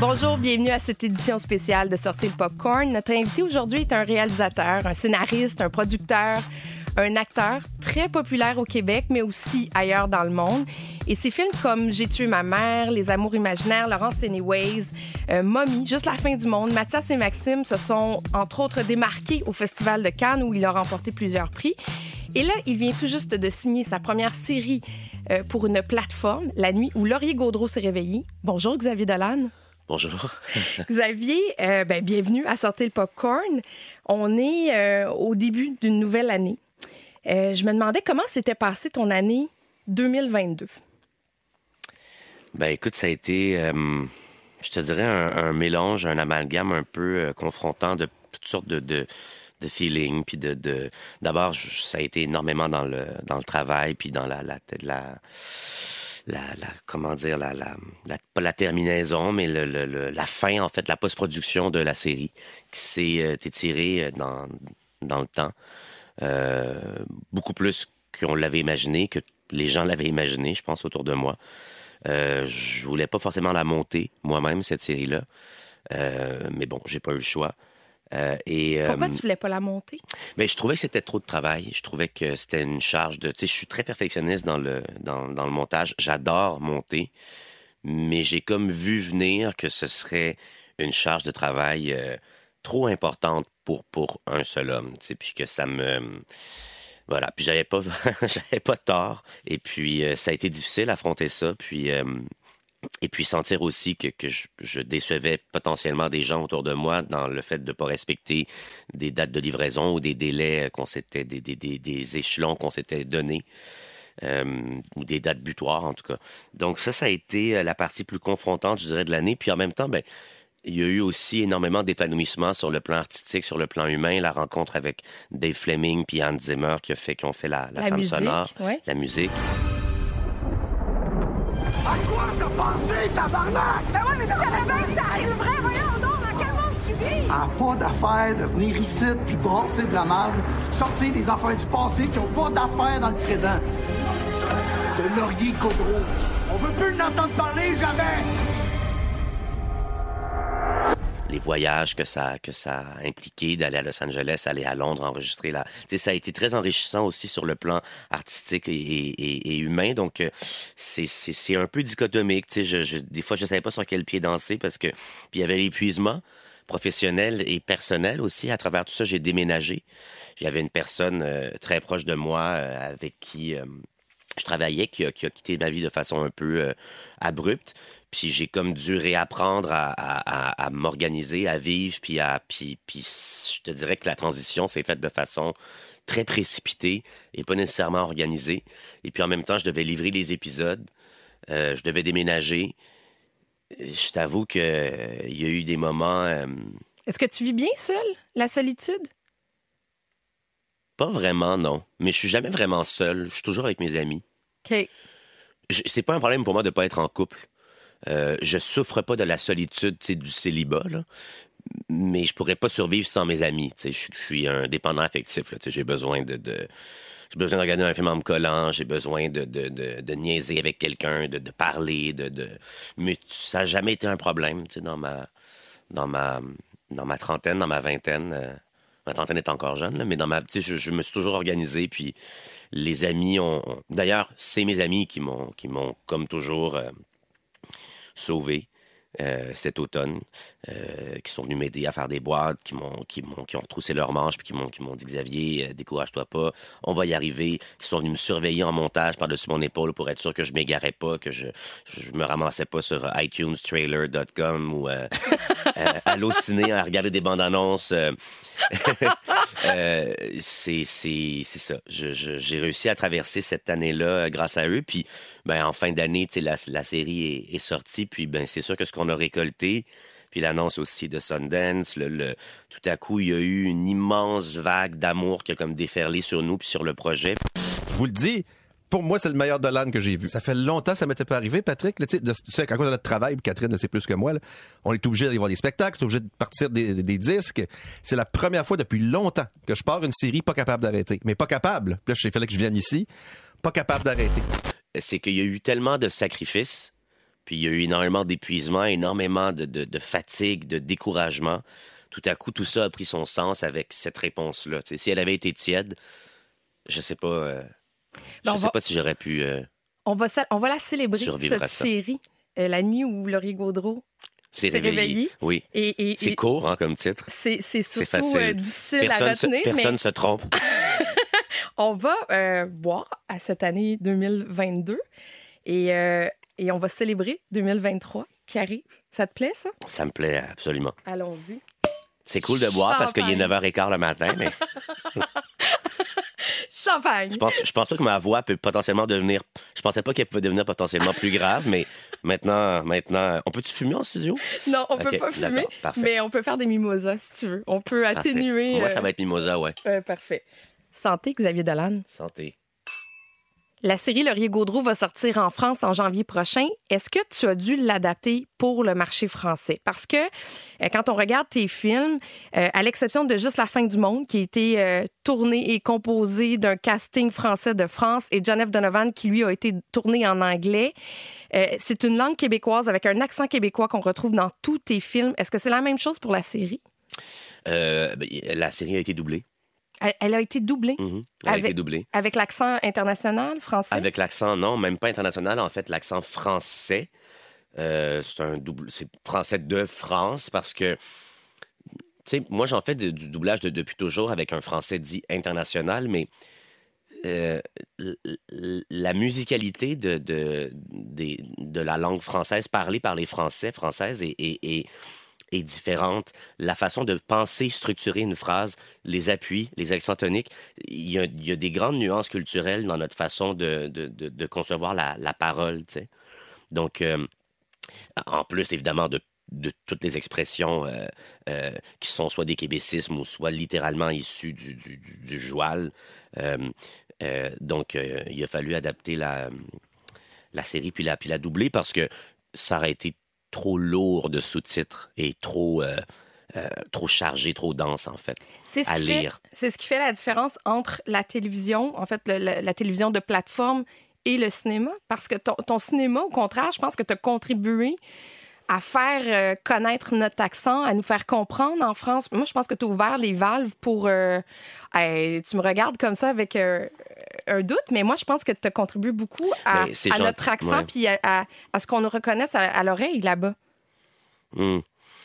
Bonjour, bienvenue à cette édition spéciale de Sortir le Popcorn. Notre invité aujourd'hui est un réalisateur, un scénariste, un producteur, un acteur très populaire au Québec, mais aussi ailleurs dans le monde. Et ses films comme J'ai tué ma mère, Les amours imaginaires, Laurence Anyways, euh, Mommy, Juste la fin du monde, Mathias et Maxime se sont entre autres démarqués au Festival de Cannes où il a remporté plusieurs prix. Et là, il vient tout juste de signer sa première série euh, pour une plateforme, La nuit où Laurier Gaudreau s'est réveillé. Bonjour Xavier Dolan. Bonjour. Xavier, euh, ben, bienvenue à Sortir le Popcorn. On est euh, au début d'une nouvelle année. Je me demandais comment s'était passée ton année 2022. Ben écoute, ça a été, je te dirais, un, mélange, un amalgame un peu confrontant de toutes sortes de, de, de feelings. Puis de, d'abord, ça a été énormément dans le, dans le travail, puis dans la, la, la la, comment dire la, la, pas la terminaison mais le, le, la fin en fait la post-production de la série qui s'est euh, étirée euh, dans dans le temps. Euh, beaucoup plus qu'on l'avait imaginé que les gens l'avaient imaginé je pense autour de moi. Euh, je voulais pas forcément la monter moi-même cette série là mais bon j'ai pas eu le choix euh, et, euh, Pourquoi tu voulais pas la monter? Mais je trouvais que c'était trop de travail. Je trouvais que c'était une charge de. Tu sais, je suis très perfectionniste dans le, dans, dans le montage. J'adore monter, mais j'ai comme vu venir que ce serait une charge de travail euh, trop importante pour, pour un seul homme. Tu sais, puis que ça me. Voilà. Puis j'avais pas, j'avais pas tort. Et puis ça a été difficile d'affronter ça. Puis et puis sentir aussi que, que je, décevais potentiellement des gens autour de moi dans le fait de ne pas respecter des dates de livraison ou des délais qu'on s'était, des, des, des, échelons qu'on s'était donnés. Euh, ou des dates butoirs en tout cas. Donc ça, ça a été euh, la partie plus confrontante, je dirais, de l'année. Puis en même temps, ben, il y a eu aussi énormément d'épanouissement sur le plan artistique, sur le plan humain. La rencontre avec Dave Fleming puis Hans Zimmer qui a fait qu'on fait la, la, trame sonore, la musique. À quoi t'as pensé, tabarnak? Ben ouais, mais ça réveille, ça arriverait, voyons donc, dans quel monde tu vis? Ah, pas d'affaire de venir ici puis brasser de la merde, sortir des affaires du passé qui ont pas d'affaires dans le présent. De Laurier Codreau. On veut plus l'entendre parler, jamais! Les voyages que ça que ça a d'aller à Los Angeles, aller à Londres, enregistrer là. Tu ça a été très enrichissant aussi sur le plan artistique et, humain. Donc euh, c'est un peu dichotomique. Sais, je, des fois je savais pas sur quel pied danser parce que puis il y avait l'épuisement professionnel et personnel aussi. À travers tout ça, j'ai déménagé. J'avais une personne euh, très proche de moi euh, avec qui je travaillais, qui a, qui a, quitté ma vie de façon un peu abrupte. Puis j'ai comme dû réapprendre à, m'organiser, à vivre, puis à puis, puis je te dirais que la transition s'est faite de façon très précipitée et pas nécessairement organisée. Et puis en même temps, je devais livrer les épisodes, euh, je devais déménager. Je t'avoue que euh, y a eu des moments. Euh, Est-ce que tu vis bien seul, la solitude? Pas vraiment, non. Mais je suis jamais vraiment seul. Je suis toujours avec mes amis. OK. C'est pas un problème pour moi de pas être en couple. Euh, je souffre pas de la solitude du célibat, là, mais je pourrais pas survivre sans mes amis. Je suis un dépendant affectif. J'ai besoin de, de j'ai besoin de regarder un film en me collant, j'ai besoin de, de, de, de, niaiser avec quelqu'un, de, de parler, de, de... mais ça n'a jamais été un problème dans ma, dans, ma, dans ma trentaine, dans ma vingtaine. Ma trentaine est encore jeune, mais dans ma, je, je me suis toujours organisé, puis les amis ont... D'ailleurs, c'est mes amis qui m'ont, qui m'ont comme toujours... Euh, sauvé. Euh, cet automne, euh, qui sont venus m'aider à faire des boîtes, qui m'ont, qui m'ont, qui ont retroussé leurs manches, puis qui m'ont, qui m'ont dit Xavier, euh, décourage-toi pas, on va y arriver. Qui sont venus me surveiller en montage par-dessus mon épaule pour être sûr que je m'égarais pas, que je, je me ramassais pas sur iTunestrailer.com ou euh, Allociné à regarder des bandes annonces. c'est, c'est, c'est ça. Je, j'ai réussi à traverser cette année-là grâce à eux, puis ben en fin d'année, la, la série est, est sortie, puis ben c'est sûr que ce qu'on on a récolté. Puis l'annonce aussi de Sundance, le, tout à coup, il y a eu une immense vague d'amour qui a comme déferlé sur nous puis sur le projet. Je vous le dis, pour moi, c'est le meilleur Dolan que j'ai vu. Ça fait longtemps que ça m'était pas arrivé, Patrick. tu sais, à cause de notre travail, Catherine ne sait plus que moi, on est obligé d'aller voir des spectacles, on est obligé de partir des, disques. C'est la première fois depuis longtemps que je pars une série pas capable d'arrêter. Mais pas capable. Puis là, il fallait que je vienne ici. Pas capable d'arrêter. C'est qu'il y a eu tellement de sacrifices Puis il y a eu énormément d'épuisement, énormément de, de, de fatigue, de découragement. Tout à coup, tout ça a pris son sens avec cette réponse-là. Si elle avait été tiède, je sais pas. euh, je Ben, on sais va- pas si j'aurais pu. euh, On va, on va la célébrer, cette série. euh, la nuit où Laurie Gaudreau s'est s'est réveillé. réveillé. Oui. Et, et- C'est court hein, comme titre. c'est c'est C'est surtout facile. euh, difficile Personne, à se, retenir, personne mais se trompe. on va euh, boire à cette année 2022 et, euh, et on va célébrer 2023 qui arrive. Ça te plaît, ça? Ça me plaît absolument. Allons-y. C'est cool de boire parce qu'il est Champagne. 9h15 le matin, mais Champagne! je pense, je pense pas que ma voix peut potentiellement devenir. Je pensais pas qu'elle pouvait devenir potentiellement plus grave, mais maintenant, maintenant, on peut-tu fumer en studio? Non, on peut pas fumer, mais on peut faire des mimosas si tu veux. On peut Parfait. atténuer. Moi, ça euh, va être mimosa, ouais. euh, parfait. Santé, Xavier Dolan. Santé. La série Laurier Gaudreau va sortir en France en janvier prochain. Est-ce que tu as dû l'adapter pour le marché français? Parce que euh, quand on regarde tes films, euh, à l'exception de Juste la fin du monde, qui a été euh, tourné et composé d'un casting français de France, et John F. Donovan, qui lui a été tourné en anglais, euh, c'est une langue québécoise avec un accent québécois qu'on retrouve dans tous tes films. Est-ce que c'est la même chose pour la série? Ben, la série a été doublée. Elle, elle a été doublée Mhm. Elle a Avec- été doublée. avec l'accent international français? Avec l'accent, non, même pas international, en fait, l'accent français. Euh, c'est un double, c'est français de France parce que, tu sais, moi j'en fais du, du doublage de- depuis toujours avec un français dit international, mais euh, la musicalité de, de la langue française parlée par les Français, françaises est, est- est- est différente. La façon de penser, structurer une phrase, les appuis, les accents toniques, il y a, il y a des grandes nuances culturelles dans notre façon de, de, de- concevoir la, la parole. tu sais. Donc, euh, en plus, évidemment, de, de toutes les expressions euh, euh, qui sont soit des québécismes ou soit littéralement issues du, du, du, joual. Donc, il a fallu adapter la, la série puis la, puis la doubler parce que ça aurait été trop lourd de sous-titres et trop, euh, euh, trop chargé, trop dense, en fait. Ce, à lire. c'est ce qui fait la différence entre la télévision, en fait, le- la télévision de plateforme et le cinéma. Parce que ton, ton cinéma, au contraire, je pense que tu as contribué à faire euh, connaître notre accent, à nous faire comprendre en France. Moi, je pense que tu as ouvert les valves pour... euh, hey, tu me regardes comme ça avec euh, un doute, mais moi, je pense que tu as contribué beaucoup à, notre accent puis à, à- à ce qu'on nous reconnaisse à, l'oreille là-bas, Hmm.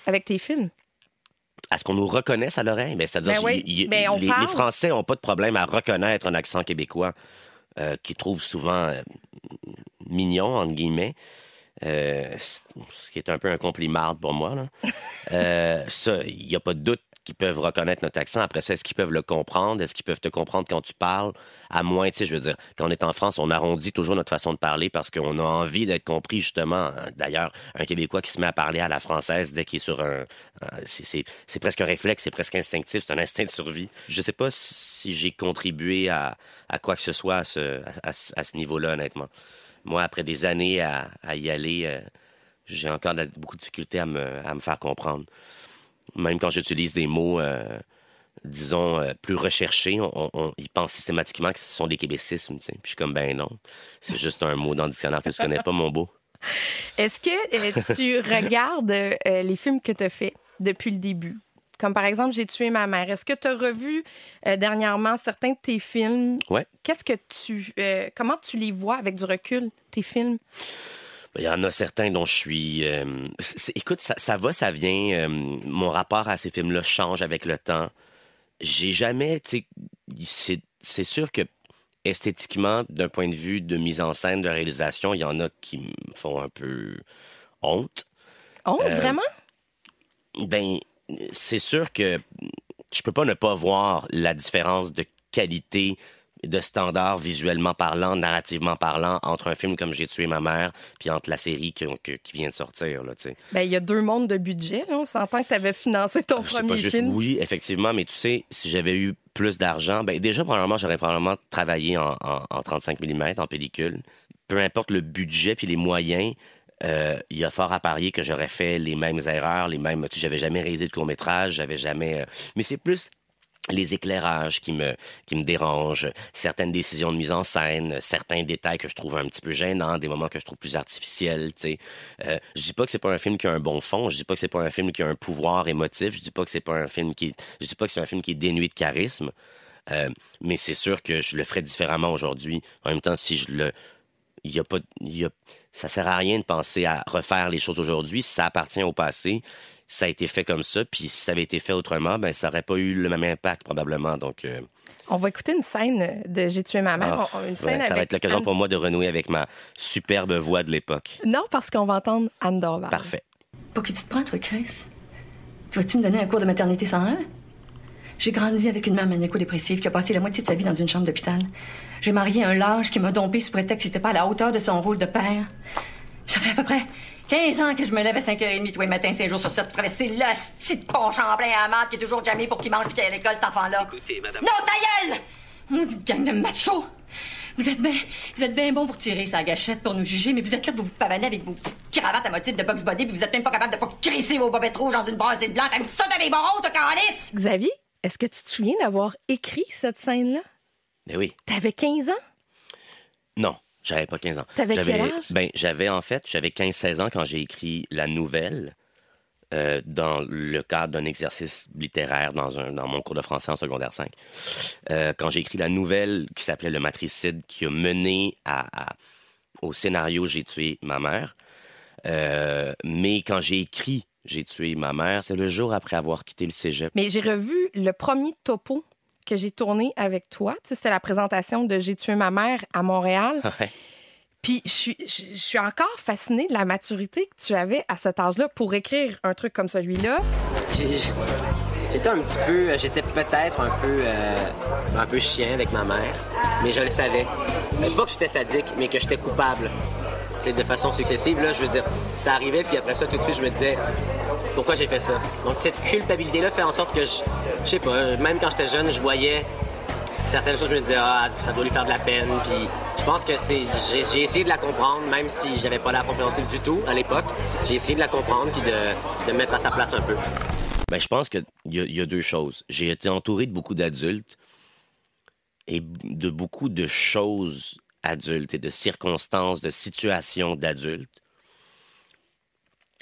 avec tes films. À ce qu'on nous reconnaisse à l'oreille? C'est-à-dire Ben oui, ben, les, Français n'ont pas de problème à reconnaître un accent québécois euh, qu'ils trouvent souvent mignon, entre guillemets. Euh, ce qui est un peu un compliment pour moi. Là. Euh, ça, il n'y a pas de doute qu'ils peuvent reconnaître notre accent. Après ça, est-ce qu'ils peuvent le comprendre? Est-ce qu'ils peuvent te comprendre quand tu parles? À moins, tu sais, je veux dire, quand on est en France, on arrondit toujours notre façon de parler parce qu'on a envie d'être compris, justement. D'ailleurs, un Québécois qui se met à parler à la française dès qu'il est sur un... c'est- presque un réflexe, c'est presque instinctif, c'est un instinct de survie. Je sais pas si j'ai contribué à, à quoi que ce soit à ce, à, ce- à ce niveau-là, honnêtement. Moi, après des années à, à y aller, euh, j'ai encore beaucoup de difficulté à me, à me faire comprendre. Même quand j'utilise des mots, euh, disons, euh, plus recherchés, on, on- ils pensent systématiquement que ce sont des québécismes. tu sais. Puis je suis comme, ben non, c'est juste un mot dans le dictionnaire que tu connais pas, mon beau. Est-ce que tu regardes les films que tu as faits depuis le début? Comme par exemple, J'ai tué ma mère. Est-ce que tu as revu euh, dernièrement certains de tes films? Ouais. Qu'est-ce que tu. euh, comment tu les vois avec du recul, tes films? Ben, Il y en a certains dont je suis. euh, écoute, ça, ça va, ça vient. euh, mon rapport à ces films-là change avec le temps. J'ai jamais, c'est- sûr que esthétiquement, d'un point de vue de mise en scène, de réalisation, il y en a qui me font un peu honte. Euh, vraiment? Ben, c'est sûr que je peux pas ne pas voir la différence de qualité, de standard visuellement parlant, narrativement parlant, entre un film comme J'ai tué ma mère, puis entre la série qui, vient de sortir, là. Ben, il y a deux mondes de budget. Là. On s'entend que tu avais financé ton C'est premier pas juste film. oui, effectivement, mais tu sais, si j'avais eu plus d'argent, ben déjà, probablement, j'aurais probablement travaillé en, en- en 35 mm, en pellicule. Peu importe le budget puis les moyens, euh, il y a fort à parier que j'aurais fait les mêmes erreurs, les mêmes. Tu j'avais jamais réalisé de court métrage, j'avais jamais. euh, Mais c'est plus les éclairages qui me dérangent, certaines décisions de mise en scène, certains détails que je trouve un petit peu gênants, des moments que je trouve plus artificiels. Tu sais, euh, je dis pas que c'est pas un film qui a un bon fond, je dis pas que c'est pas un film qui a un pouvoir émotif, je dis pas que c'est pas un film qui, je dis pas que c'est un film qui est dénué de charisme, mais c'est sûr que je le ferais différemment aujourd'hui. En même temps, si je le il y a pas il y a, ça sert à rien de penser à refaire les choses aujourd'hui, ça appartient au passé ça a été fait comme ça, puis si ça avait été fait autrement, ben ça n'aurait pas eu le même impact probablement. Donc, euh, On va écouter une scène de J'ai tué ma mère. ah, une scène ouais, ça va être l'occasion Anne- pour moi de renouer avec ma superbe voix de l'époque. Non, parce qu'on va entendre Anne Dorval. Parfait. Pour qui tu te prends, toi, Chris? Tu vas-tu me donner un cours de maternité 101? J'ai grandi avec une mère maniaco-dépressive qui a passé la moitié de sa vie dans une chambre d'hôpital. J'ai marié un lâche qui m'a dompé sous prétexte qu'il n'était pas à la hauteur de son rôle de père. Ça fait à peu près 15 ans que je me lève à 5h30 tous les matins, 5 jours sur 7 pour traverser le petit pont Champlain à la qui est toujours jamais pour qu'il mange puis qu'il à l'école, cet enfant-là. Non, ta gueule! Maudite gang de machos! Vous êtes bien, vous êtes bien bon pour tirer sa gâchette pour nous juger, mais vous êtes là pour vous pavaner avec vos petites cravates à motif de box body, puis vous êtes même pas capable de pas crisser vos bobettes rouges dans une brassée blanche avec ça dans les barreaux, toi, calice! Xavier, est-ce que tu te souviens d'avoir écrit cette scène-là? Mais oui. T'avais 15 ans? Non, j'avais pas 15 ans. T'avais J'avais- quel âge? Ben, j'avais en fait, j'avais 15-16 ans quand j'ai écrit la nouvelle euh, dans le cadre d'un exercice littéraire dans, un, dans mon cours de français en secondaire 5. Euh, quand j'ai écrit la nouvelle qui s'appelait Le matricide qui a mené à, à- au scénario J'ai tué ma mère. Euh, mais quand j'ai écrit J'ai tué ma mère, c'est le jour après avoir quitté le cégep. Mais j'ai revu le premier topo que j'ai tourné avec toi. Tu sais, c'était la présentation de J'ai tué ma mère à Montréal. Ouais. Puis je suis, je je suis encore fascinée de la maturité que tu avais à cet âge-là pour écrire un truc comme celui-là. J'étais un petit peu, j'étais peut-être un peu, euh, un peu chien avec ma mère, mais je le savais. Euh, Pas que j'étais sadique, mais que j'étais coupable. De façon successive, là, je veux dire, ça arrivait, puis après ça, tout de suite, je me disais, pourquoi j'ai fait ça? Donc, cette culpabilité-là fait en sorte que je, je sais pas, même quand j'étais jeune, je voyais certaines choses, je me disais, ah, ça doit lui faire de la peine, puis je pense que c'est, j'ai, j'ai essayé de la comprendre, même si j'avais pas l'air compréhensif du tout à l'époque. J'ai essayé de la comprendre, puis de, de me mettre à sa place un peu. Ben, je pense qu'il y, y a deux choses. J'ai été entouré de beaucoup d'adultes et de beaucoup de choses adultes et de circonstances, de situations d'adultes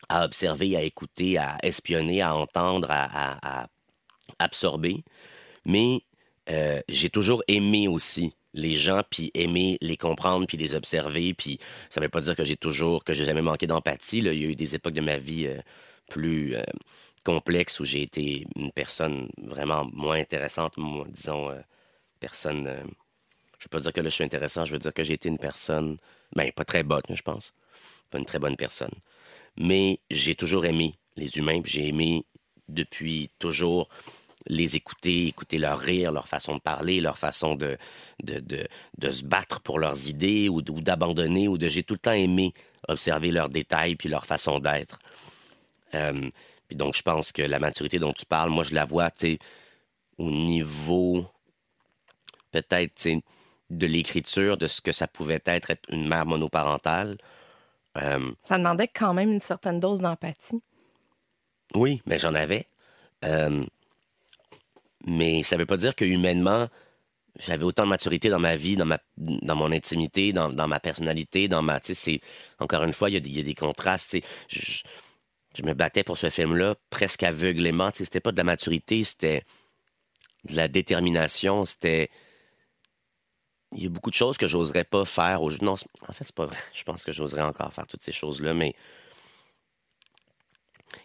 à observer, à écouter, à espionner, à entendre, à, absorber. Mais euh, j'ai toujours aimé aussi les gens, puis aimer les comprendre, puis les observer. Puis ça veut pas dire que j'ai toujours, que j'ai jamais manqué d'empathie. Il y a eu des époques de ma vie euh, plus euh, complexes où j'ai été une personne vraiment moins intéressante, disons, personne. Je veux pas dire que là je suis intéressant, je veux dire que j'ai été une personne, ben pas très bonne, je pense, pas une très bonne personne. Mais j'ai toujours aimé les humains, j'ai aimé depuis toujours les écouter, écouter leur rire, leur façon de parler, leur façon de, de, de, de se battre pour leurs idées ou d'abandonner, ou de... J'ai tout le temps aimé observer leurs détails puis leur façon d'être. Euh, puis donc, je pense que la maturité dont tu parles, moi, je la vois, tu sais, au niveau, peut-être, tu sais, de l'écriture, de ce que ça pouvait être être une mère monoparentale. Euh, Ça demandait quand même une certaine dose d'empathie. Oui, mais j'en avais. Euh, mais ça veut pas dire que humainement, j'avais autant de maturité dans ma vie, dans ma dans mon intimité, dans, dans ma personnalité, dans ma. C'est. Encore une fois, il y, a des- il y a des contrastes. Je, je- me battais pour ce film-là presque aveuglément. Sais, C'était pas de la maturité, c'était de la détermination, c'était. Il y a beaucoup de choses que j'oserais pas faire. Au... Non, en fait, c'est pas vrai. Je pense que j'oserais encore faire toutes ces choses-là, mais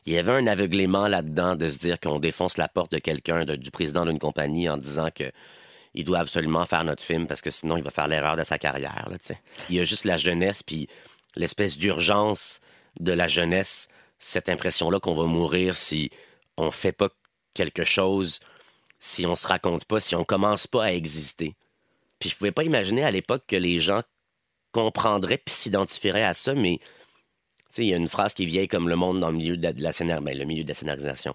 il y avait un aveuglément là-dedans de se dire qu'on défonce la porte de quelqu'un, du président d'une compagnie, en disant que il doit absolument faire notre film parce que sinon il va faire l'erreur de sa carrière. Il y a juste la jeunesse puis l'espèce d'urgence de la jeunesse, cette impression-là qu'on va mourir si on fait pas quelque chose, si on se raconte pas, si on commence pas à exister. Puis je pouvais pas imaginer à l'époque que les gens comprendraient puis s'identifieraient à ça, mais il y a une phrase qui est vieille comme le monde dans le milieu de la, scénar- ben, le milieu de la scénarisation.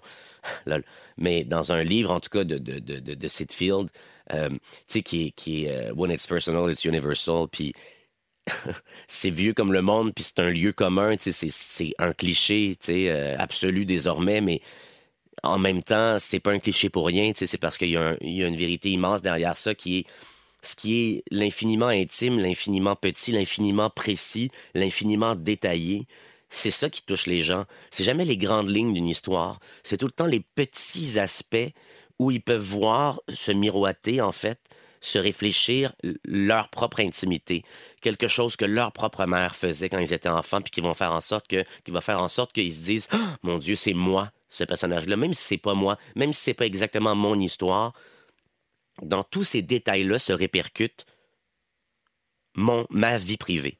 Mais dans un livre, en tout cas, de, de, de, de, de Sitfield, euh, qui est, qui est euh, When it's personal, it's universal. Puis c'est vieux comme le monde, puis c'est un lieu commun, c'est- un cliché, euh, absolu désormais, mais en même temps, c'est pas un cliché pour rien, c'est parce qu'il y, y a une vérité immense derrière ça qui est ce qui est l'infiniment intime, l'infiniment petit, l'infiniment précis, l'infiniment détaillé. C'est ça qui touche les gens. C'est jamais les grandes lignes d'une histoire. C'est tout le temps les petits aspects où ils peuvent voir, se miroiter, en fait, se réfléchir leur propre intimité. Quelque chose que leur propre mère faisait quand ils étaient enfants, puis qui vont faire en sorte que, qui va faire en sorte qu'ils se disent, Ah, mon Dieu, c'est moi, ce personnage-là. Même si c'est pas moi, même si c'est pas exactement mon histoire, dans tous ces détails-là se répercute mon, ma vie privée.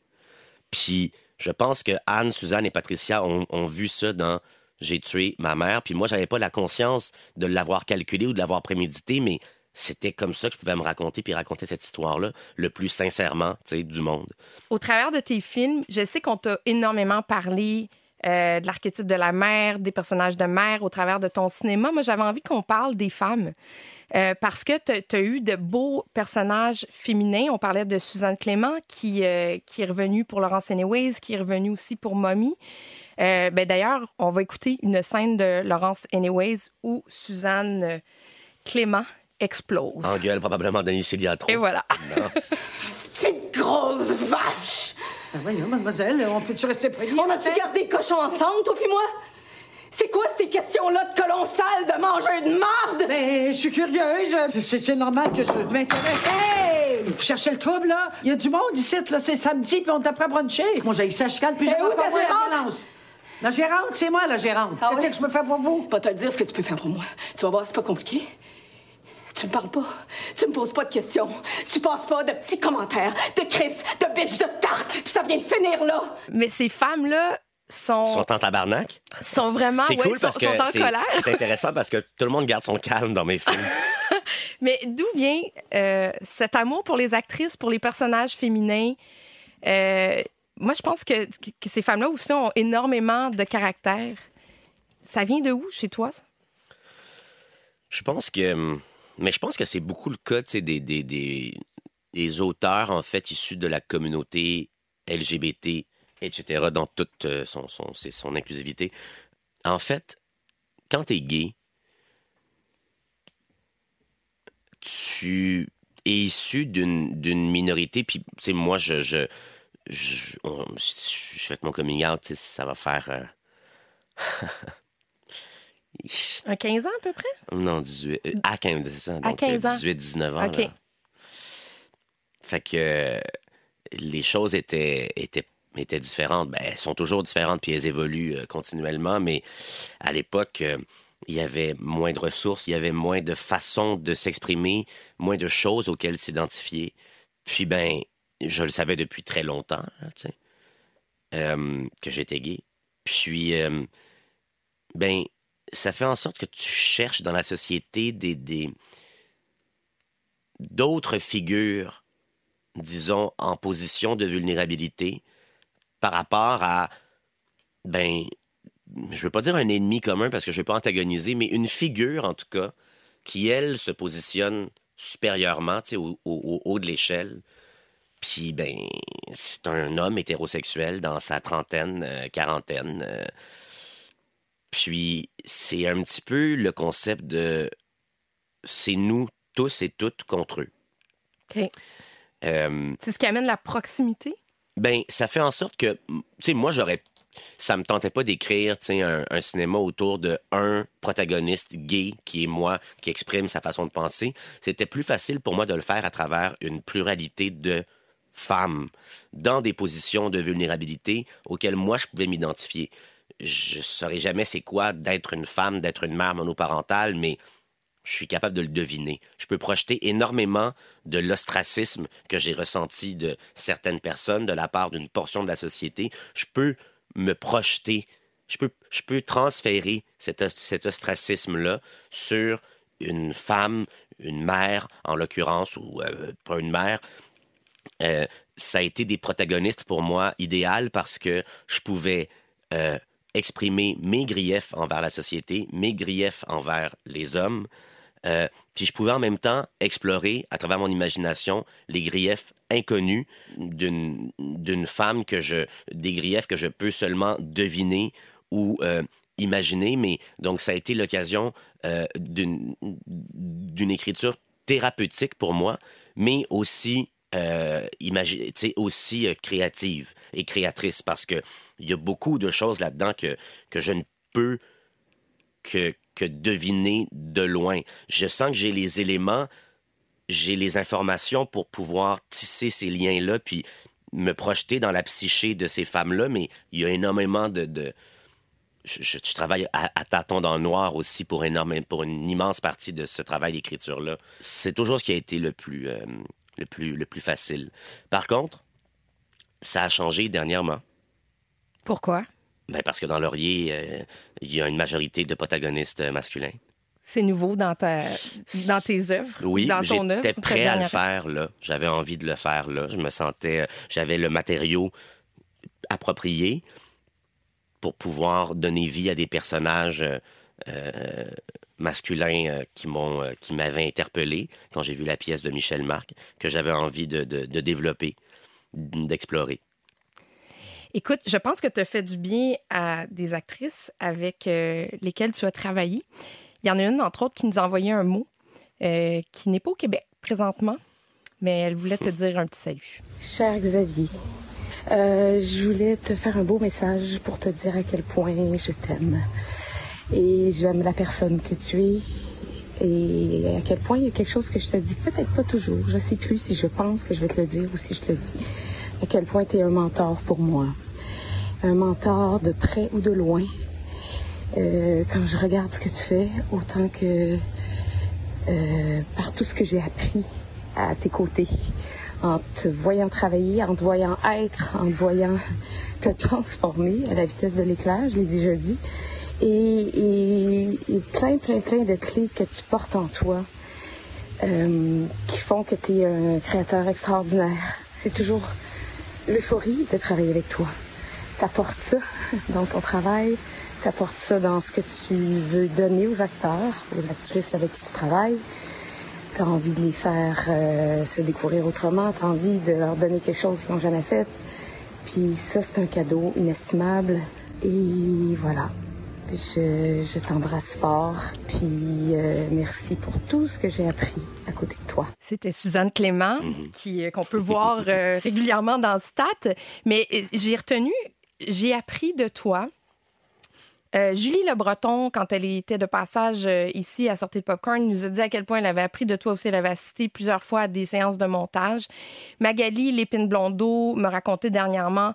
Puis je pense que Anne, Suzanne et Patricia ont, vu ça dans J'ai tué ma mère. Puis moi, j'avais pas la conscience de l'avoir calculé ou de l'avoir prémédité, mais c'était comme ça que je pouvais me raconter puis raconter cette histoire-là le plus sincèrement, du monde. Au travers de tes films, je sais qu'on t'a énormément parlé euh, de l'archétype de la mère, des personnages de mère au travers de ton cinéma. Moi, j'avais envie qu'on parle des femmes. Euh, parce que tu as eu de beaux personnages féminins. On parlait de Suzanne Clément, qui, euh, qui est revenue pour Laurence Anyways, qui est revenue aussi pour Mommy. Ben, D'ailleurs, on va écouter une scène de Laurence Anyways où Suzanne Clément explose. Engueule probablement Denis Filiatro. Et voilà. Petite grosse vache! Ben voyons, mademoiselle, on peut-tu rester polis? On a-tu gardé le cochon ensemble, toi puis moi? C'est quoi ces questions-là de colon sale, de manger de marde? Ben, je suis curieuse. C'est normal que je m'intéresse. Hey! Vous cherchez le trouble, là? Il y a du monde ici, là. C'est samedi, puis on t'a pas bruncher. Moi, j'ai ça chicane, puis Eh j'ai moins gérante? d'ambulance. La gérante, c'est moi, la gérante. Ah Qu'est-ce oui? que je peux faire pour vous? Pas te le dire ce que tu peux faire pour moi. Tu vas voir, c'est pas compliqué. Tu me parles pas. Tu me poses pas de questions. Tu passes pas de petits commentaires, de crises, de bitch, de tarte. Puis ça vient de finir là. Mais ces femmes-là sont, sont en tabarnak. sont vraiment C'est ouais, cool sont, parce que sont en c'est colère. c'est intéressant parce que tout le monde garde son calme dans mes films. Mais d'où vient euh, cet amour pour les actrices, pour les personnages féminins? Euh, moi, je pense que, que ces femmes-là aussi ont énormément de caractère. Ça vient de où chez toi? ça? Je pense que. Mais je pense que c'est beaucoup le cas des, des, des, auteurs, en fait, issus de la communauté LGBT, etc., dans toute euh, son, son, son inclusivité. En fait, quand tu es gay, tu es issu d'une minorité, puis, tu sais, moi, je. je je, je- fais mon coming out, ça va faire. euh, Un 15 ans à peu près? Non, 18. euh, à 15, c'est ça. Donc, 15 ans. 18, 19 ans. OK. là. Fait que les choses étaient, étaient, étaient différentes. Ben, elles sont toujours différentes, puis elles évoluent euh, continuellement. Mais à l'époque, euh, il y avait moins de ressources, il y avait moins de façons de s'exprimer, moins de choses auxquelles s'identifier. Puis, ben, je le savais depuis très longtemps, sais, euh, que j'étais gay. Puis, ben, ça fait en sorte que tu cherches dans la société des, des- d'autres figures, disons, en position de vulnérabilité par rapport à, ben, je veux pas dire un ennemi commun parce que je veux pas antagoniser, mais une figure, en tout cas, qui, elle, se positionne supérieurement, tu sais, au haut de l'échelle. Puis, ben, c'est un homme hétérosexuel dans sa trentaine, euh, quarantaine. euh, puis, c'est un petit peu le concept de c'est nous tous et toutes contre eux. OK. Euh, C'est ce qui amène la proximité? ben, ça fait en sorte que, tu sais, moi, j'aurais. Ça me tentait pas d'écrire, tu sais, un, un cinéma autour de un protagoniste gay qui est moi, qui exprime sa façon de penser. C'était plus facile pour moi de le faire à travers une pluralité de femmes dans des positions de vulnérabilité auxquelles moi je pouvais m'identifier. Je saurais jamais c'est quoi d'être une femme, d'être une mère monoparentale, mais je suis capable de le deviner. Je peux projeter énormément de l'ostracisme que j'ai ressenti de certaines personnes, de la part d'une portion de la société. Je peux me projeter, je peux, je peux transférer cet, cet ostracisme-là sur une femme, une mère, en l'occurrence, ou euh, pas une mère. Euh, ça a été des protagonistes pour moi idéal parce que je pouvais euh, exprimer mes griefs envers la société, mes griefs envers les hommes, euh, puis je pouvais en même temps explorer à travers mon imagination les griefs inconnus d'une femme que je des griefs que je peux seulement deviner ou euh, imaginer, mais donc ça a été l'occasion euh, d'une écriture thérapeutique pour moi, mais aussi euh, aussi euh, créative et créatrice parce que il y a beaucoup de choses là-dedans que, que je ne peux que, que deviner de loin. Je sens que j'ai les éléments, j'ai les informations pour pouvoir tisser ces liens-là, puis me projeter dans la psyché de ces femmes-là, mais il y a énormément de... de- je, travaille à, à tâtons dans le noir aussi pour, énorme, pour une immense partie de ce travail d'écriture-là. C'est toujours ce qui a été le plus, euh, le, plus, le plus facile. Par contre, ça a changé dernièrement. Pourquoi? Ben parce que dans Laurier, euh, il y a une majorité de protagonistes masculins. C'est nouveau dans, ta, dans tes œuvres, Oui, dans ton œuvre. j'étais ta prêt à le faire là. J'avais envie de le faire là. Je me sentais, j'avais le matériau approprié pour pouvoir donner vie à des personnages euh, euh, masculins euh, qui m'ont, euh, qui m'avaient interpellé quand j'ai vu la pièce de Michel Marc que j'avais envie de, de- de développer, d'explorer. Écoute, je pense que tu as fait du bien à des actrices avec euh, lesquelles tu as travaillé. Il y en a une, entre autres, qui nous a envoyé un mot euh, qui n'est pas au Québec présentement, mais elle voulait te dire un petit salut. Cher Xavier, euh, je voulais te faire un beau message pour te dire à quel point je t'aime. Et j'aime la personne que tu es. Et à quel point il y a quelque chose que je te dis, peut-être pas toujours. Je sais plus si je pense que je vais te le dire ou si je te le dis. À quel point tu es un mentor pour moi. Un mentor de près ou de loin. Euh, quand je regarde ce que tu fais, autant que euh, par tout ce que j'ai appris à tes côtés, en te voyant travailler, en te voyant être, en te voyant te transformer à la vitesse de l'éclair, je l'ai déjà dit, et, plein, plein, plein de clés que tu portes en toi euh, qui font que tu es un créateur extraordinaire. C'est toujours l'euphorie de travailler avec toi. T'apportes ça dans ton travail, t'apportes ça dans ce que tu veux donner aux acteurs, aux actrices avec qui tu travailles. T'as envie de les faire euh, se découvrir autrement, t'as envie de leur donner quelque chose qu'ils n'ont jamais fait. Puis ça, c'est un cadeau inestimable. Et voilà. Je, je t'embrasse fort. Puis euh, merci pour tout ce que j'ai appris à côté de toi. C'était Suzanne Clément, qui euh, qu'on peut voir euh, régulièrement dans Stat. Mais j'ai retenu, j'ai appris de toi. Euh, Julie Le Breton, quand elle était de passage euh, ici à Sortie de Popcorn, nous a dit à quel point elle avait appris de toi aussi. Elle avait assisté plusieurs fois à des séances de montage. Magali Lépine Blondeau me racontait dernièrement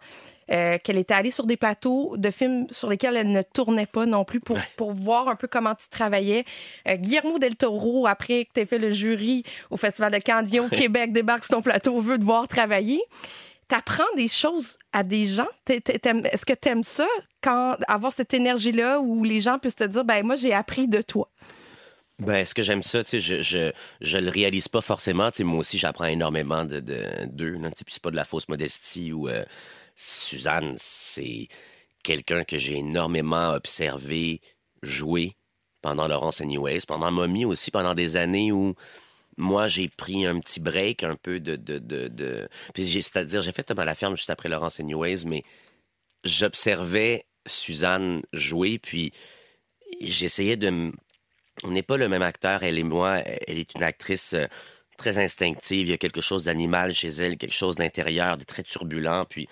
euh, qu'elle était allée sur des plateaux de films sur lesquels elle ne tournait pas non plus pour, pour voir un peu comment tu travaillais. Euh, Guillermo del Toro, après que tu aies fait le jury au Festival de Cannes, vient au Québec, débarque sur ton plateau, veut te voir travailler. T'apprends des choses à des gens. T'aimes- Est-ce que tu aimes ça, quand, avoir cette énergie-là où les gens puissent te dire, ben moi, j'ai appris de toi? Ben, est-ce que j'aime ça? Tu sais, je, je, je le réalise pas forcément. Tu sais, moi aussi, j'apprends énormément de, de, d'eux. là. Tu sais, Puis c'est pas de la fausse modestie ou euh, Suzanne, c'est quelqu'un que j'ai énormément observé jouer pendant Laurence Anyways, pendant Mommy aussi, pendant des années où moi, j'ai pris un petit break un peu de... de, de, c'est-à-dire, j'ai fait Tom à la ferme juste après Laurence Anyways, mais j'observais Suzanne jouer, puis j'essayais de... On n'est pas le même acteur, elle et moi. Elle est une actrice euh, très instinctive. Il y a quelque chose d'animal chez elle, quelque chose d'intérieur, de très turbulent. Puis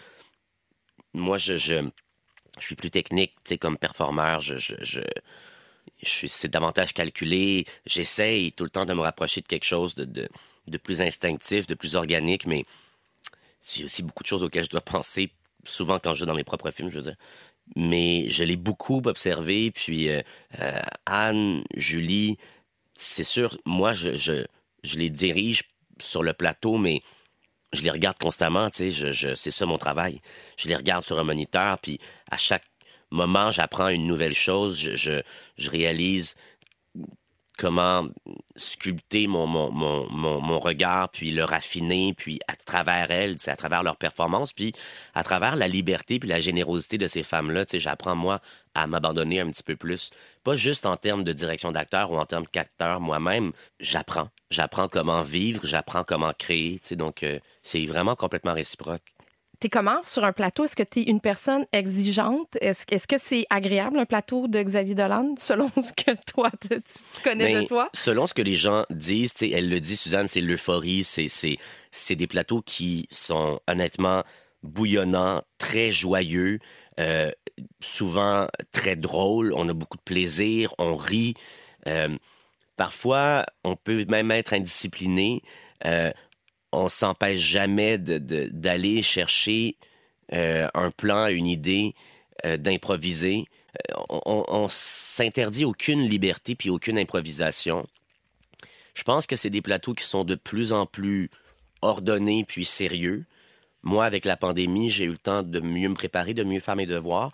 moi, je, je, je suis plus technique, tu sais, comme performeur. Je, je, je, je suis, c'est davantage calculé. J'essaye tout le temps de me rapprocher de quelque chose de, de, de plus instinctif, de plus organique, mais j'ai aussi beaucoup de choses auxquelles je dois penser souvent quand je joue dans mes propres films, je veux dire. Mais je l'ai beaucoup observé, puis euh, euh, Anne, Julie, c'est sûr, moi, je, je, je les dirige sur le plateau, mais je les regarde constamment, tu sais, je, je, c'est ça mon travail. Je les regarde sur un moniteur, puis à chaque moment, j'apprends une nouvelle chose, je, je, je réalise comment sculpter mon, regard, puis le raffiner, puis à travers elles, à travers leur performance, puis à travers la liberté puis la générosité de ces femmes-là, j'apprends, moi, à m'abandonner un petit peu plus. Pas juste en termes de direction d'acteur ou en termes qu'acteur moi-même, j'apprends. J'apprends comment vivre, j'apprends comment créer, donc euh, c'est vraiment complètement réciproque. T'es comment sur un plateau? Est-ce que tu es une personne exigeante? Est-ce que c'est agréable, un plateau de Xavier Dolan, selon ce que toi, tu, tu connais Ben, de toi? Selon ce que les gens disent, tu sais, elle le dit, Suzanne, c'est l'euphorie, c'est des plateaux qui sont honnêtement bouillonnants, très joyeux, euh, souvent très drôles. On a beaucoup de plaisir, on rit. Euh, parfois, on peut même être indiscipliné. Euh, on s'empêche jamais d'aller chercher euh, un plan, une idée, euh, d'improviser. Euh, on- on s'interdit aucune liberté puis aucune improvisation. Je pense que c'est des plateaux qui sont de plus en plus ordonnés puis sérieux. Moi, avec la pandémie, j'ai eu le temps de mieux me préparer, de mieux faire mes devoirs.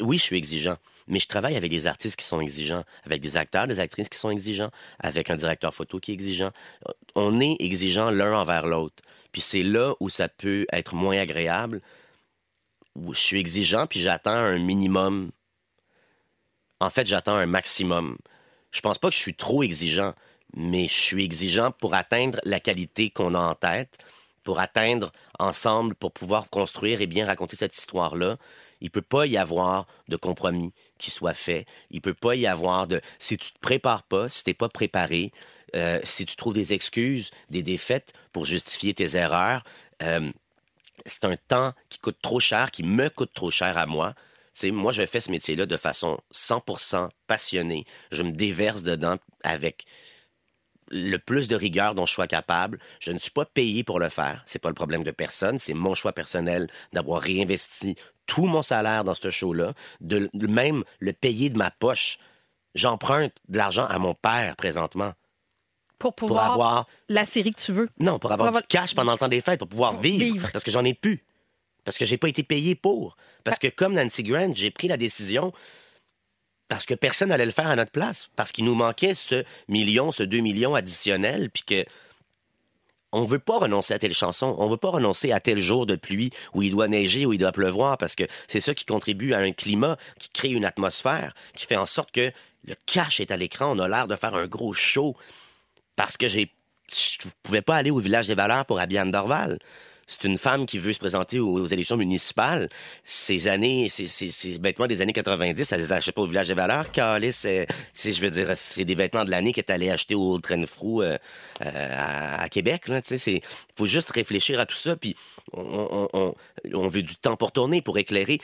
Oui, je suis exigeant, mais je travaille avec des artistes qui sont exigeants, avec des acteurs, des actrices qui sont exigeants, avec un directeur photo qui est exigeant. On est exigeant l'un envers l'autre. Puis c'est là où ça peut être moins agréable, où je suis exigeant, puis j'attends un minimum. En fait, j'attends un maximum. Je pense pas que je suis trop exigeant, mais je suis exigeant pour atteindre la qualité qu'on a en tête, pour atteindre ensemble, pour pouvoir construire et bien raconter cette histoire-là. Il peut pas y avoir de compromis qui soit fait. Il peut pas y avoir de si tu te prépares pas, si t'es pas préparé, euh, si tu trouves des excuses, des défaites pour justifier tes erreurs. euh, c'est un temps qui coûte trop cher, qui me coûte trop cher à moi. Tu sais, moi, je fais ce métier-là de façon 100% passionnée. Je me déverse dedans avec le plus de rigueur dont je sois capable. Je ne suis pas payé pour le faire. C'est pas le problème de personne. C'est mon choix personnel d'avoir réinvesti tout mon salaire dans ce show-là, de même le payer de ma poche. J'emprunte de l'argent à mon père présentement. Pour pouvoir avoir- la série que tu veux. Non, pour avoir avoir- du cash pendant le temps des fêtes, pour pouvoir vivre, vivre. Parce que j'en ai plus. Parce que j'ai pas été payé pour. Parce que comme Nancy Grant, j'ai pris la décision parce que personne n'allait le faire à notre place. Parce qu'il nous manquait ce million, ce deux millions additionnels, puis que on veut pas renoncer à telle chanson, on veut pas renoncer à tel jour de pluie où il doit neiger, où il doit pleuvoir, parce que c'est ça qui contribue à un climat, qui crée une atmosphère, qui fait en sorte que le cash est à l'écran, on a l'air de faire un gros show parce que j'ai je pouvais pas aller au village des valeurs pour Abiane Dorval. C'est une femme qui veut se présenter aux, élections municipales. Ces années, c'est vêtements des années 90, elle les achète pas au village des valeurs. Calice, c'est, c'est, je veux c'est des vêtements de l'année qu'elle est allée acheter au Trenfrou euh, euh, à, à Québec. Là, c'est, faut juste réfléchir à tout ça. On, veut du temps pour tourner, pour éclairer.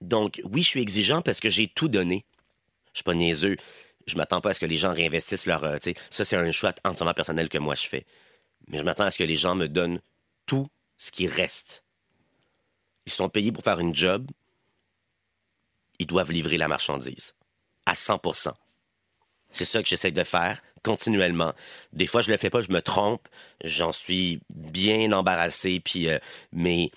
Donc oui, je suis exigeant parce que j'ai tout donné. Je suis pas niaiseux. Je m'attends pas à ce que les gens réinvestissent leur. euh, ça, c'est un choix entièrement personnel que moi je fais. Mais je m'attends à ce que les gens me donnent tout ce qui reste. Ils sont payés pour faire une job. Ils doivent livrer la marchandise. À 100% C'est ça que j'essaie de faire continuellement. Des fois, je le fais pas, je me trompe. J'en suis bien embarrassé. Puis, euh, mais,